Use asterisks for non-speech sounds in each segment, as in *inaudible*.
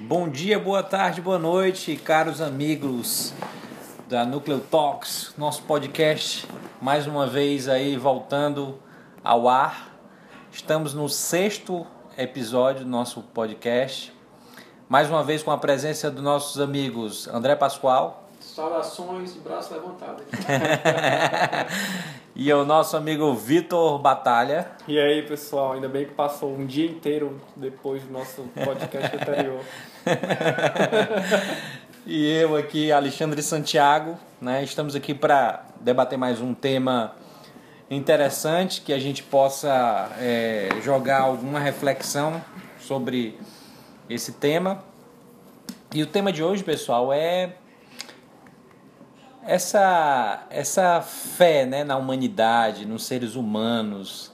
Bom dia, boa tarde, boa noite, caros amigos da Nucleo Talks, nosso podcast, mais uma vez aí voltando ao ar. Estamos no sexto episódio do nosso podcast, mais uma vez com a presença dos nossos amigos André Pascoal. Saudações de braço levantado. *laughs* e o nosso amigo Vitor Batalha. E aí, pessoal, ainda bem que passou um dia inteiro depois do nosso podcast anterior. *laughs* e eu aqui, Alexandre Santiago, né? Estamos aqui para debater mais um tema interessante que a gente possa é, jogar alguma reflexão sobre esse tema. E o tema de hoje, pessoal, é essa, essa fé né, na humanidade, nos seres humanos,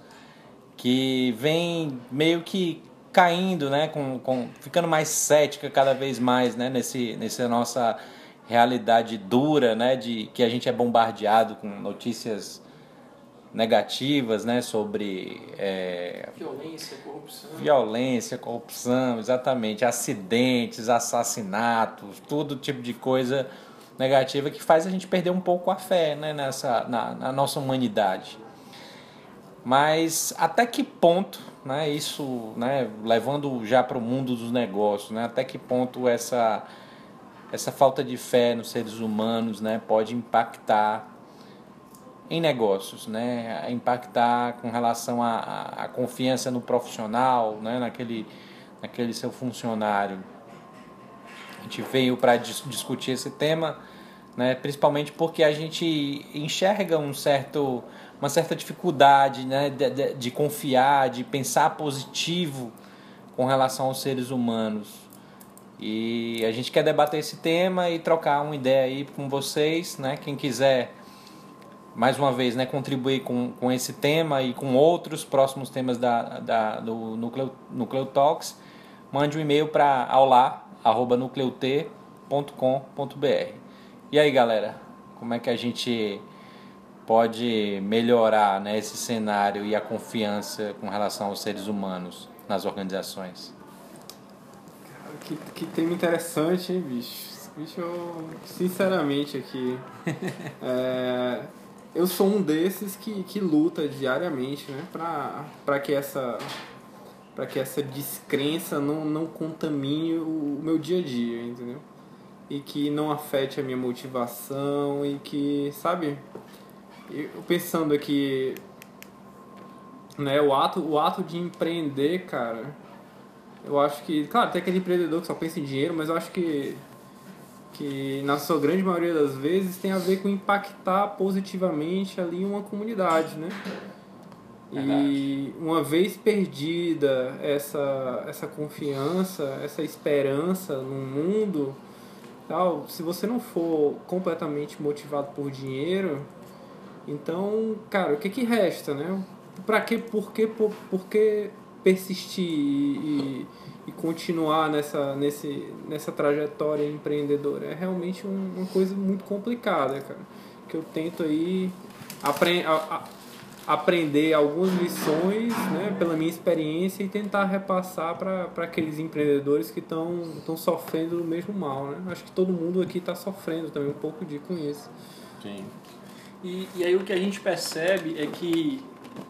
que vem meio que caindo, né, com, com, ficando mais cética cada vez mais né, nesse, nessa nossa realidade dura, né, de que a gente é bombardeado com notícias negativas, né, sobre é, violência, corrupção, violência, corrupção, exatamente, acidentes, assassinatos, todo tipo de coisa negativa que faz a gente perder um pouco a fé né, nessa, na, na nossa humanidade. Mas até que ponto, né, isso, né, levando já para o mundo dos negócios, né, até que ponto essa, essa falta de fé nos seres humanos né, pode impactar em negócios, né, impactar com relação à, à confiança no profissional, né, naquele, naquele seu funcionário. Gente veio para dis discutir esse tema, né, principalmente porque a gente enxerga um certo, uma certa dificuldade né, de, de, de confiar, de pensar positivo com relação aos seres humanos. E a gente quer debater esse tema e trocar uma ideia aí com vocês, né? Quem quiser, mais uma vez, né, contribuir com, com esse tema e com outros próximos temas da, da, do Nucleo Talks, mande um e-mail para aula nucleut.com.br. E aí, galera, como é que a gente pode melhorar né, esse cenário e a confiança com relação aos seres humanos nas organizações? Cara, que, que tema interessante, hein, bicho? Bicho, eu, sinceramente aqui, *laughs* é, eu sou um desses que, que luta diariamente, né, para que essa para que essa descrença não, não contamine o, meu dia a dia, entendeu? E que não afete a minha motivação e que, sabe? Eu pensando aqui, né, o ato, o ato de empreender, cara, eu acho que, claro, tem aquele empreendedor que só pensa em dinheiro, mas eu acho que que na sua grande maioria das vezes tem a ver com impactar positivamente ali uma comunidade, né? E uma vez perdida essa, essa confiança, essa esperança no mundo, tal, se você não for completamente motivado por dinheiro, então, cara, o que que resta, né? Para que, por que, por, por que persistir e, e continuar nessa, nesse, nessa trajetória empreendedora? É realmente um, uma coisa muito complicada, cara. Que eu tento aí aprender aprender algumas lições né, pela minha experiência e tentar repassar para aqueles empreendedores que estão sofrendo do mesmo mal. Né? Acho que todo mundo aqui está sofrendo também um pouco de com isso. Sim. E, e aí o que a gente percebe é que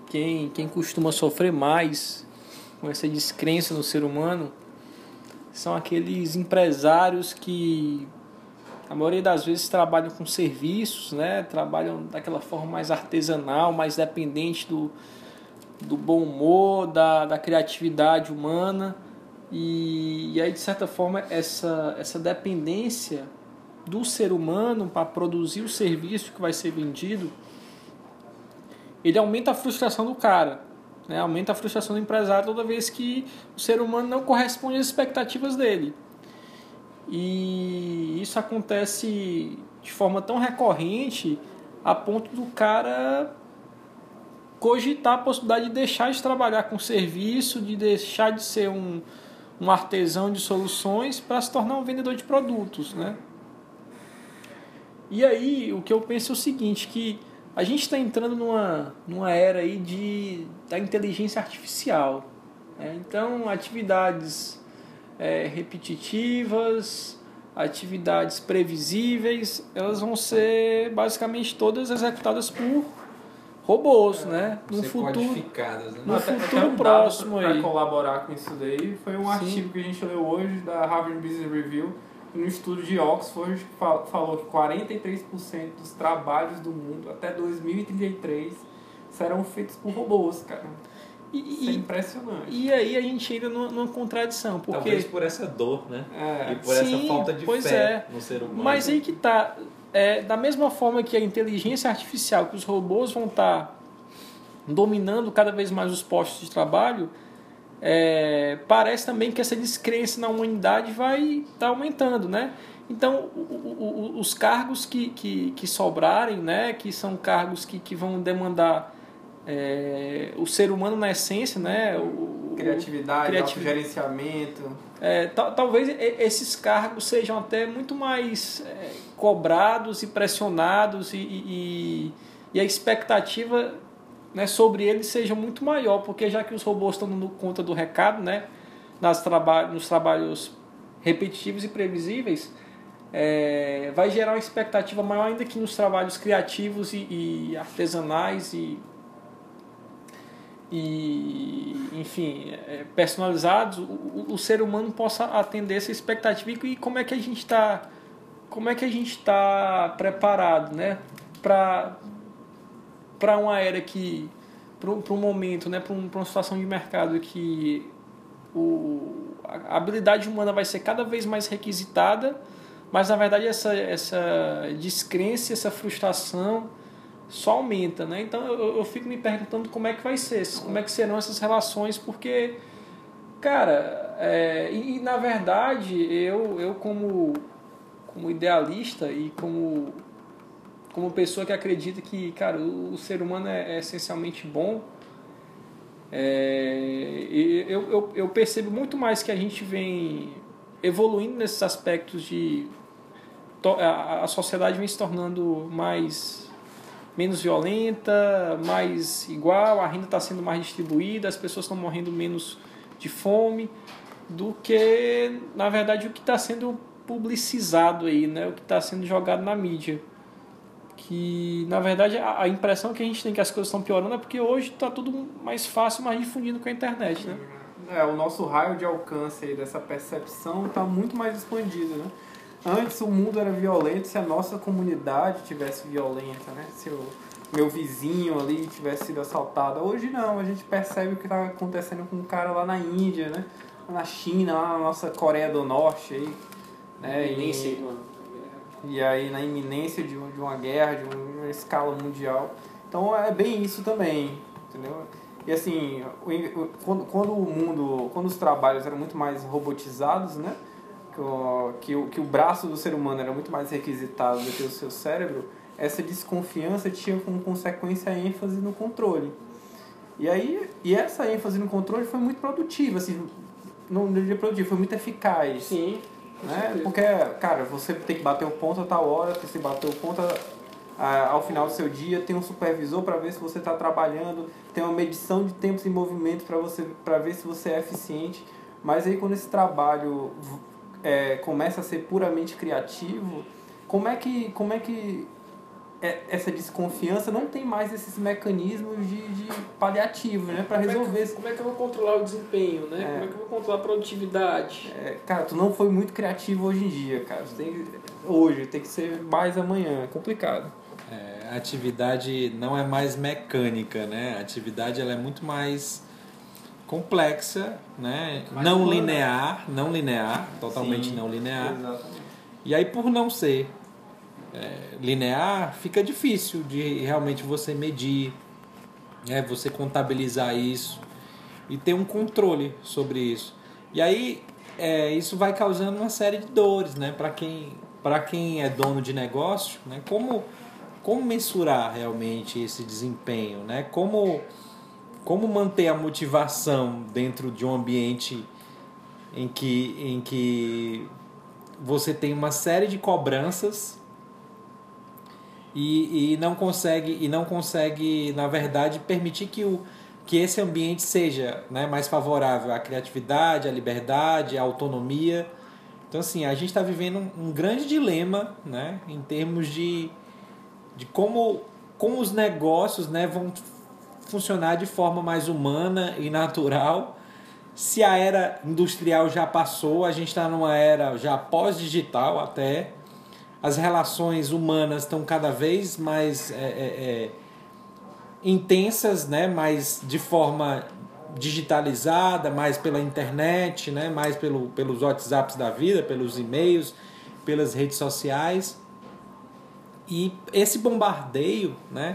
quem, quem costuma sofrer mais com essa descrença no ser humano são aqueles empresários que a maioria das vezes trabalham com serviços, né? trabalham daquela forma mais artesanal, mais dependente do, do bom humor, da, da criatividade humana. E, e aí, de certa forma, essa, essa dependência do ser humano para produzir o serviço que vai ser vendido, ele aumenta a frustração do cara. Né? Aumenta a frustração do empresário toda vez que o ser humano não corresponde às expectativas dele. E isso acontece de forma tão recorrente a ponto do cara cogitar a possibilidade de deixar de trabalhar com serviço, de deixar de ser um, um artesão de soluções para se tornar um vendedor de produtos, né? E aí o que eu penso é o seguinte, que a gente está entrando numa, numa era aí de, da inteligência artificial. Né? Então atividades é, repetitivas, atividades previsíveis, elas vão ser basicamente todas executadas por robôs, é, né? No futuro, né? no até, futuro até próximo aí. Para colaborar com isso daí, foi um Sim. artigo que a gente leu hoje da Harvard Business Review, um estudo de Oxford que falou que 43% dos trabalhos do mundo até 2033 serão feitos por robôs, cara. E, Isso é impressionante. E aí a gente entra numa, numa contradição. Porque... Talvez por essa dor, né? É. E por Sim, essa falta de fé é. no ser humano. Mas aí que tá. É, da mesma forma que a inteligência artificial, que os robôs vão estar tá dominando cada vez mais os postos de trabalho, é, parece também que essa descrença na humanidade vai estar tá aumentando, né? Então, o, o, os cargos que, que, que sobrarem, né, que são cargos que, que vão demandar é, o ser humano na essência, né? O, Criatividade, criativ... gerenciamento. É, talvez esses cargos sejam até muito mais é, cobrados e pressionados e, e, e, a expectativa né, sobre eles seja muito maior, porque já que os robôs estão dando conta do recado, né, nas traba nos trabalhos repetitivos e previsíveis, é, vai gerar uma expectativa maior ainda que nos trabalhos criativos e, e artesanais e e, enfim, é, personalizados, o, o, ser humano possa atender essa expectativa e como é que a gente está como é que a gente está preparado, né, para para uma era que para um momento, né, para um, uma situação de mercado que o, a habilidade humana vai ser cada vez mais requisitada, mas na verdade essa essa descrença, essa frustração só aumenta, né? Então eu, eu fico me perguntando como é que vai ser, como é que serão essas relações, porque, cara, é, e, e, na verdade eu, eu como, como idealista e como, como pessoa que acredita que, cara, o, o ser humano é, é essencialmente bom, é, eu, eu, eu percebo muito mais que a gente vem evoluindo nesses aspectos de a, a sociedade vem se tornando mais menos violenta, mais igual, a renda está sendo mais distribuída, as pessoas estão morrendo menos de fome, do que, na verdade, o que está sendo publicizado aí, né? o que está sendo jogado na mídia. Que, na verdade, a, impressão que a gente tem que as coisas estão piorando é porque hoje está tudo mais fácil, mais difundido com a internet. Né? É, o nosso raio de alcance aí dessa percepção está muito mais expandido, né? Antes o mundo era violento se a nossa comunidade tivesse violenta, né? Se o meu vizinho ali tivesse sido assaltado. Hoje não, a gente percebe o que está acontecendo com um cara lá na Índia, né? Na China, lá na nossa Coreia do Norte aí. Né? Iminência e, e aí na iminência de, de uma guerra, de uma escala mundial. Então é bem isso também, entendeu? E assim, quando, quando o mundo, quando os trabalhos eram muito mais robotizados, né? Que o, que, o, que braço do ser humano era muito mais requisitado do que o seu cérebro, essa desconfiança tinha como consequência a ênfase no controle. E aí, e essa ênfase no controle foi muito produtiva, assim, não diria produtiva, foi muito eficaz. Sim. Né? Porque, cara, você tem que bater o ponto a tal hora, que se bater o ponto a, ao final do seu dia, tem um supervisor para ver se você está trabalhando, tem uma medição de tempos em movimento para você para ver se você é eficiente. Mas aí quando esse trabalho é, começa a ser puramente criativo, como é que, como é que é, essa desconfiança não tem mais esses mecanismos de, de paliativo, né? Para resolver. É que, como é que eu vou controlar o desempenho, né? É, como é que eu vou controlar a produtividade? É, cara, tu não foi muito criativo hoje em dia, cara. tem, hoje, tem que ser mais amanhã. É complicado. É, a atividade não é mais mecânica, né? A atividade ela é muito mais complexa, né? não linear, não linear, totalmente Sim, não linear. Exatamente. E aí por não ser é, linear, fica difícil de realmente você medir, né? você contabilizar isso e ter um controle sobre isso. E aí é, isso vai causando uma série de dores, né? Para quem para quem é dono de negócio, né? Como como mensurar realmente esse desempenho, né? Como como manter a motivação dentro de um ambiente em que, em que você tem uma série de cobranças e, e não consegue e não consegue na verdade permitir que o que esse ambiente seja né, mais favorável à criatividade, à liberdade, à autonomia. Então, assim, a gente está vivendo um, um, grande dilema né, em termos de, de como, como os negócios né, vão funcionar de forma mais humana e natural. Se a era industrial já passou, a gente está numa era já pós-digital até. As relações humanas estão cada vez mais é, é, é intensas, né? mais de forma digitalizada, mais pela internet, né? mais pelo, pelos WhatsApps da vida, pelos e-mails, pelas redes sociais. E esse bombardeio, né?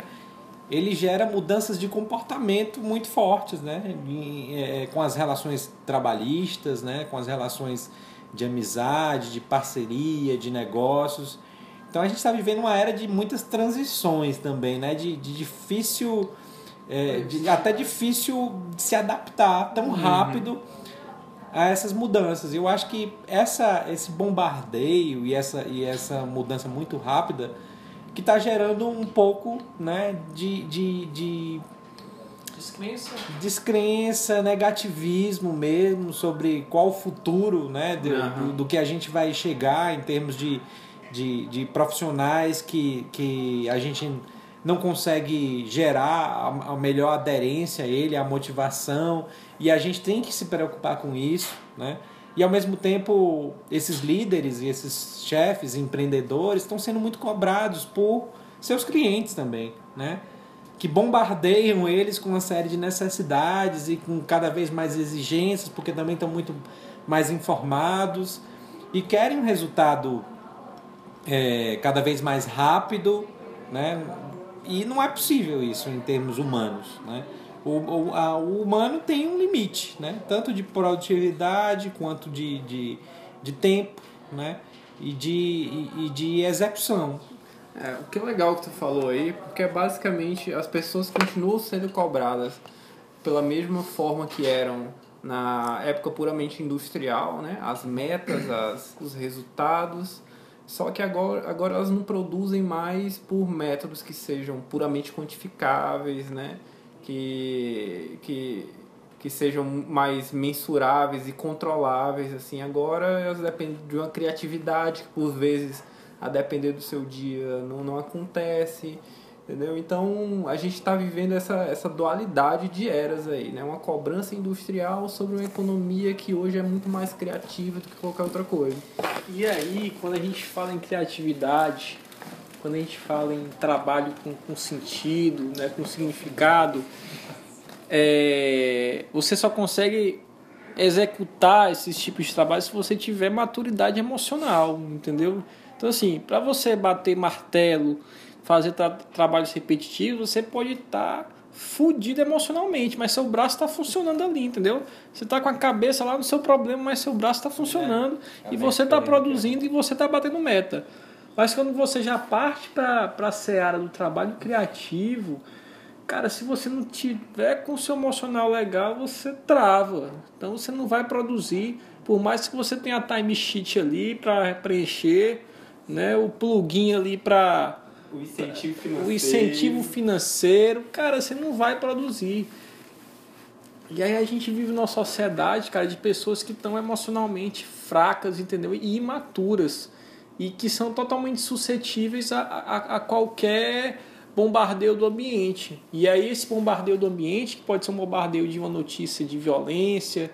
Ele gera mudanças de comportamento muito fortes, né? É, com as relações trabalhistas, né? com as relações de amizade, de parceria, de negócios. Então a gente está vivendo uma era de muitas transições também, né? De, de difícil, é, de, até difícil de se adaptar tão uhum. rápido a essas mudanças. Eu acho que essa, esse bombardeio e essa, e essa mudança muito rápida que está gerando um pouco né, de, de, de Descrença. Descrença, negativismo mesmo sobre qual o futuro né, do, uhum. do, do, que a gente vai chegar em termos de, de, de profissionais que, que a gente não consegue gerar a, melhor aderência a ele, a motivação, e a gente tem que se preocupar com isso, né? E ao mesmo tempo, esses líderes e esses chefes, empreendedores, estão sendo muito cobrados por seus clientes também, né? Que bombardeiam eles com uma série de necessidades e com cada vez mais exigências, porque também estão muito mais informados e querem um resultado é, cada vez mais rápido, né? E não é possível isso em termos humanos, né? O, o, a, o humano tem um limite, né? Tanto de produtividade quanto de, de, de tempo, né? E de, e, e de execução. É, o que é legal que tu falou aí, porque basicamente as pessoas continuam sendo cobradas pela mesma forma que eram na época puramente industrial, né? As metas, as, os resultados, só que agora, agora elas não produzem mais por métodos que sejam puramente quantificáveis, né? Que, que, que sejam mais mensuráveis e controláveis. assim Agora elas dependem de uma criatividade que, por vezes, a depender do seu dia, não, não acontece. Entendeu? Então a gente está vivendo essa, essa dualidade de eras aí, né? Uma cobrança industrial sobre uma economia que hoje é muito mais criativa do que qualquer outra coisa. E aí, quando a gente fala em criatividade, quando a gente fala em trabalho com, com sentido, né, com significado, é, você só consegue executar esses tipos de trabalho se você tiver maturidade emocional, entendeu? Então assim, para você bater martelo fazer tra trabalhos repetitivos, você pode estar tá fudido emocionalmente, mas seu braço está funcionando ali, entendeu? Você está com a cabeça lá no seu problema, mas seu braço está funcionando é, e você está produzindo e você está batendo meta. Mas quando você já parte para a seara do trabalho criativo, cara, se você não tiver com o seu emocional legal, você trava. Então você não vai produzir, por mais que você tenha a time sheet ali para preencher, né, o plugin ali para o incentivo financeiro. O incentivo financeiro, cara, você não vai produzir. E aí a gente vive numa sociedade, cara, de pessoas que estão emocionalmente fracas, entendeu? E imaturas. E que são totalmente suscetíveis a, a, a qualquer bombardeio do ambiente. E aí esse bombardeio do ambiente, que pode ser um bombardeio de uma notícia de violência,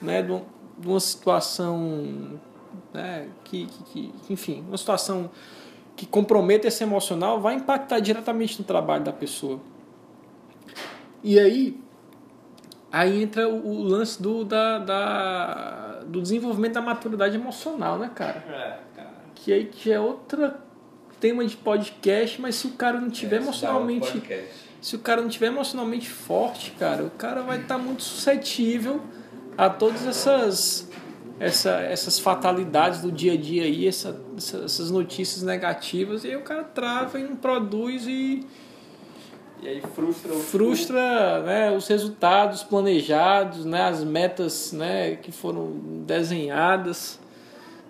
né, de uma situação, né, que, que, que enfim, uma situação que comprometa esse emocional vai impactar diretamente no trabalho da pessoa. E aí, aí entra o, o lance do, da, da, do desenvolvimento da maturidade emocional, né, cara? É. Que aí que é outro tema de podcast, mas se o cara não tiver é, emocionalmente. Se o cara não tiver emocionalmente forte, cara, o cara vai estar tá muito suscetível a todas essas essa, essas fatalidades do dia a dia aí, essa, essas notícias negativas, e aí o cara trava e não produz e. E aí frustra o frustra né, os resultados planejados, né, as metas né, que foram desenhadas.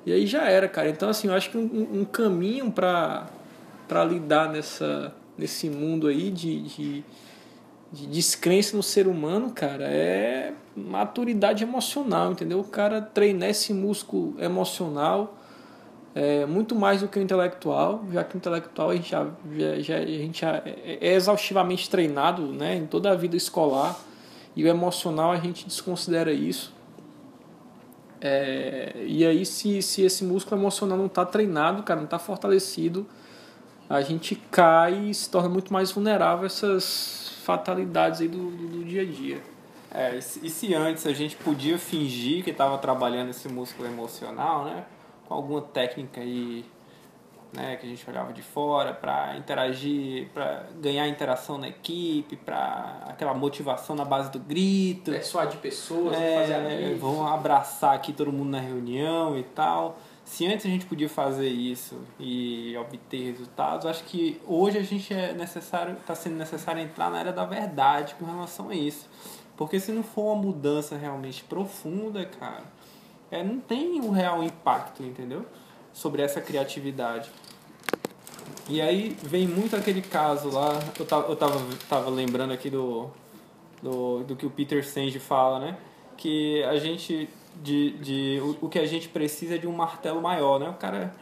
E aí já era, cara. Então, assim, eu acho que um, um caminho para lidar nessa, nesse mundo aí de, de, de descrença no ser humano, cara, é maturidade emocional, entendeu? O cara treinar esse músculo emocional é muito mais do que o intelectual, já que o intelectual a gente já, já, já, a gente já é exaustivamente treinado né, em toda a vida escolar e o emocional a gente desconsidera isso. É, e aí, se, se esse músculo emocional não está treinado, cara, não está fortalecido, a gente cai e se torna muito mais vulnerável a essas fatalidades aí do, do, do dia a dia. É, e se antes a gente podia fingir que estava trabalhando esse músculo emocional, né? Com alguma técnica aí, né, que a gente olhava de fora para interagir, para ganhar interação na equipe, para aquela motivação na base do grito. Persuadir pessoas, é, fazer amigos. Vão abraçar aqui todo mundo na reunião e tal. Se antes a gente podia fazer isso e obter resultados, acho que hoje a gente é necessário, está sendo necessário entrar na era da verdade com relação a isso. Porque se não for uma mudança realmente profunda, cara, é, não tem um real impacto, entendeu? Sobre essa criatividade. E aí vem muito aquele caso lá, eu tava, eu tava, tava lembrando aqui do, do, do que o Peter Senge fala, né? Que a gente, de, de, o, o que a gente precisa é de um martelo maior, né? O cara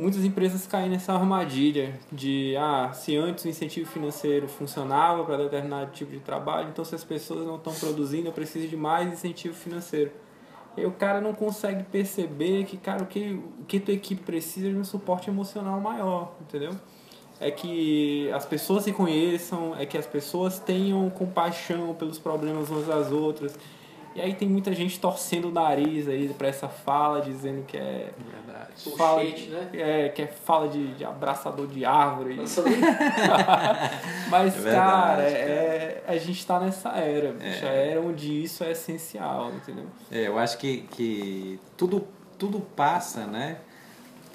muitas empresas caem nessa armadilha de ah, se antes o incentivo financeiro funcionava para determinado tipo de trabalho, então se as pessoas não estão produzindo, eu preciso de mais incentivo financeiro. E o cara não consegue perceber que, cara, o que, o que tua equipe precisa é de um suporte emocional maior, entendeu? É que as pessoas se conheçam, é que as pessoas tenham compaixão pelos problemas umas das outras, e aí tem muita gente torcendo o nariz aí pra essa fala, dizendo que é. Verdade. Fala de, né? é, que é fala de, de abraçador de árvore. Mas, *laughs* É verdade, cara, cara. é, a gente tá nessa era, bicho. É. A era onde isso é essencial, entendeu? É, eu acho que, que tudo, tudo passa, né?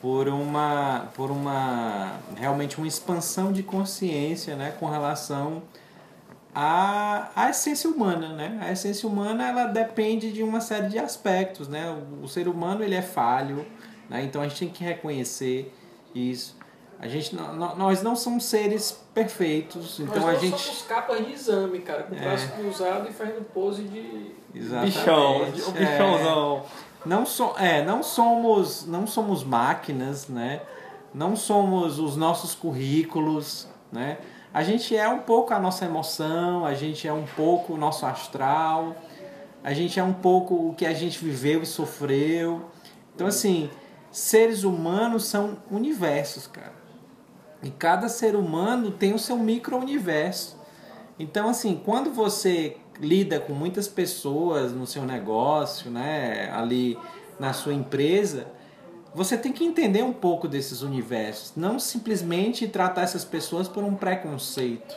Por uma, por uma realmente uma expansão de consciência, né? Com relação à, à essência humana, né? A essência humana ela depende de uma série de aspectos, né? O, o ser humano ele é falho, né? Então a gente tem que reconhecer isso. A gente não, nó- nós não somos seres perfeitos, então Nós a não gente somos capas de exame, cara, com o É. braço cruzado e fazendo pose de. Exatamente. Bichão, o É. bichãozão. Não, so, é, não somos não somos máquinas, né? Não somos os nossos currículos, né? A gente é um pouco a nossa emoção, a gente é um pouco o nosso astral, a gente é um pouco o que a gente viveu e sofreu. Então assim, seres humanos são universos, cara. E cada ser humano tem o seu micro-universo. Então, assim, quando você lida com muitas pessoas no seu negócio, né, ali na sua empresa, você tem que entender um pouco desses universos, não simplesmente tratar essas pessoas por um preconceito,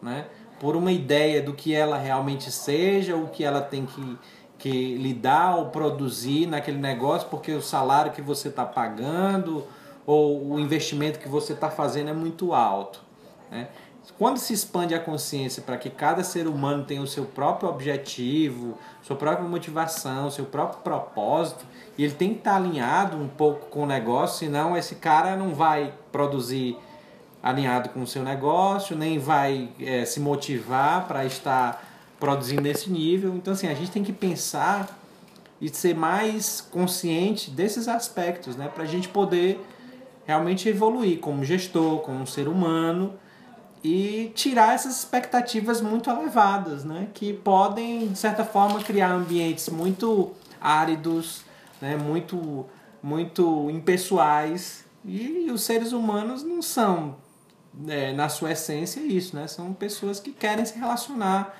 né? Por uma ideia do que ela realmente seja, o que ela tem que, que lidar ou produzir naquele negócio, porque o salário que você está pagando ou o investimento que você está fazendo é muito alto. Né? Quando se expande a consciência para que cada ser humano tenha o seu próprio objetivo, sua própria motivação, seu próprio propósito, e ele tem que estar alinhado um pouco com o negócio, senão esse cara não vai produzir alinhado com o seu negócio, nem vai eh, se motivar para estar produzindo nesse nível. Então, assim, a gente tem que pensar e ser mais consciente desses aspectos, né? Para a gente poder realmente evoluir como gestor, como ser humano e tirar essas expectativas muito elevadas, né? Que podem, de certa forma, criar ambientes muito áridos, né? Muito, muito impessoais e os seres humanos não são, né, na sua essência, isso, né? São pessoas que querem se relacionar,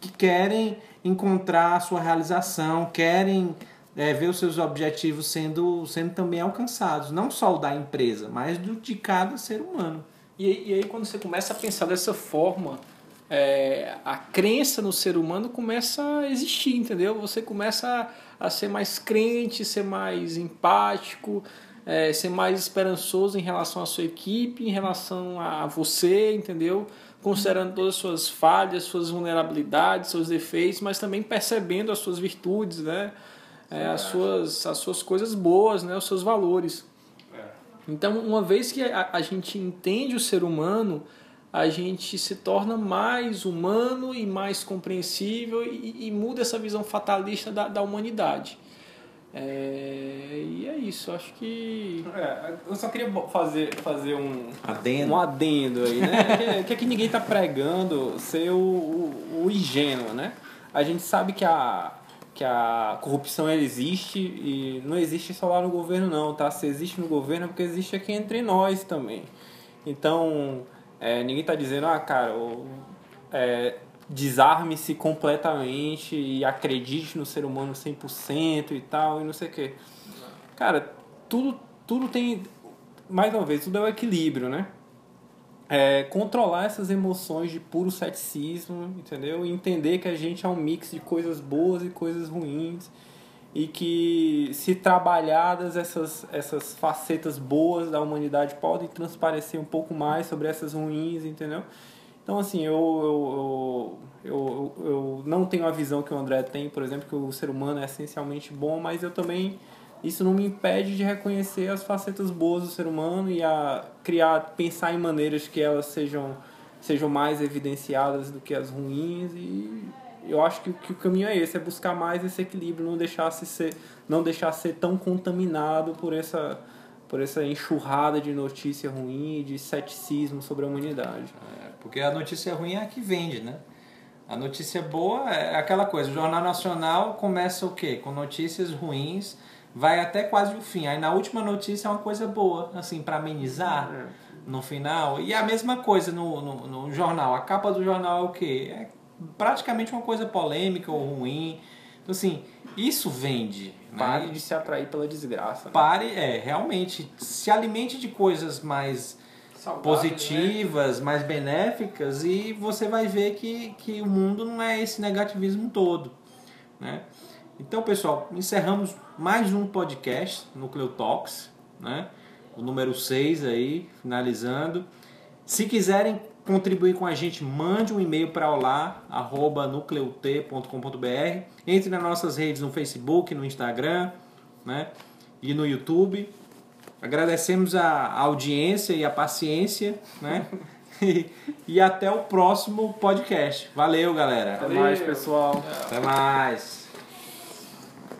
que querem encontrar a sua realização, querem é, ver os seus objetivos sendo, sendo também alcançados. Não só o da empresa, mas do de cada ser humano. E, aí- e aí, quando você começa a pensar dessa forma, é, a crença no ser humano começa a existir, entendeu? Você começa a, a ser mais crente, ser mais empático, é, ser mais esperançoso em relação à sua equipe, em relação a você, entendeu? Considerando todas as suas falhas, suas vulnerabilidades, seus defeitos, mas também percebendo as suas virtudes, né? É, as, suas, as suas coisas boas, né? os seus valores. Então, uma vez que a, a gente entende o ser humano, a gente se torna mais humano e mais compreensível e, e muda essa visão fatalista da, da humanidade. É, e é isso, acho que. É, eu só queria fazer, fazer um adendo, um adendo aí, né? *laughs* que, que ninguém está pregando ser o, o, o ingênuo, né? A gente sabe que a, que a corrupção existe e não existe só lá no governo não, tá? Se existe no governo é porque existe aqui entre nós também. Então, é, ninguém está dizendo, ah, cara, é, desarme-se completamente e acredite no ser humano 100% e tal, e não sei o quê. Cara, tudo, tudo tem. Mais uma vez, tudo é o equilíbrio, né? É, controlar essas emoções de puro ceticismo, entendeu? E entender que a gente é um mix de coisas boas e coisas ruins e que se trabalhadas essas, essas facetas boas da humanidade podem transparecer um pouco mais sobre essas ruins, entendeu? Então, assim, eu, eu, eu, eu, não tenho a visão que o André tem, por exemplo, que o ser humano é essencialmente bom, mas eu também. Isso não me impede de reconhecer as facetas boas do ser humano e a criar, pensar em maneiras que elas sejam, sejam mais evidenciadas do que as ruins. E eu acho que, que o caminho é esse, é buscar mais esse equilíbrio, não deixar se ser, não deixar ser tão contaminado por essa por essa enxurrada de notícia ruim e de ceticismo sobre a humanidade. É, porque a notícia ruim é a que vende, né? A notícia boa é aquela coisa, o Jornal Nacional começa o quê? Com notícias ruins, vai até quase o fim. Aí na última notícia é uma coisa boa, assim, para amenizar é. no final. E a mesma coisa no, no, no, jornal. A capa do jornal é o quê? É praticamente uma coisa polêmica ou ruim. Então, assim, isso vende. Né? Pare né? de se atrair pela desgraça. Né? Pare, é, realmente, se alimente de coisas mais positivas, né? mais benéficas e você vai ver que, que o mundo não é esse negativismo todo, né? Então, pessoal, encerramos mais um podcast Nucleo Talks, né? O número 6 aí, finalizando. Se quiserem contribuir com a gente, mande um e-mail para olá@nucleut.com.br. Entre nas nossas redes no Facebook, no Instagram, né? E no YouTube. Agradecemos a audiência e a paciência, né? *laughs* e, até o próximo podcast. Valeu, galera. Até mais, pessoal. Até mais.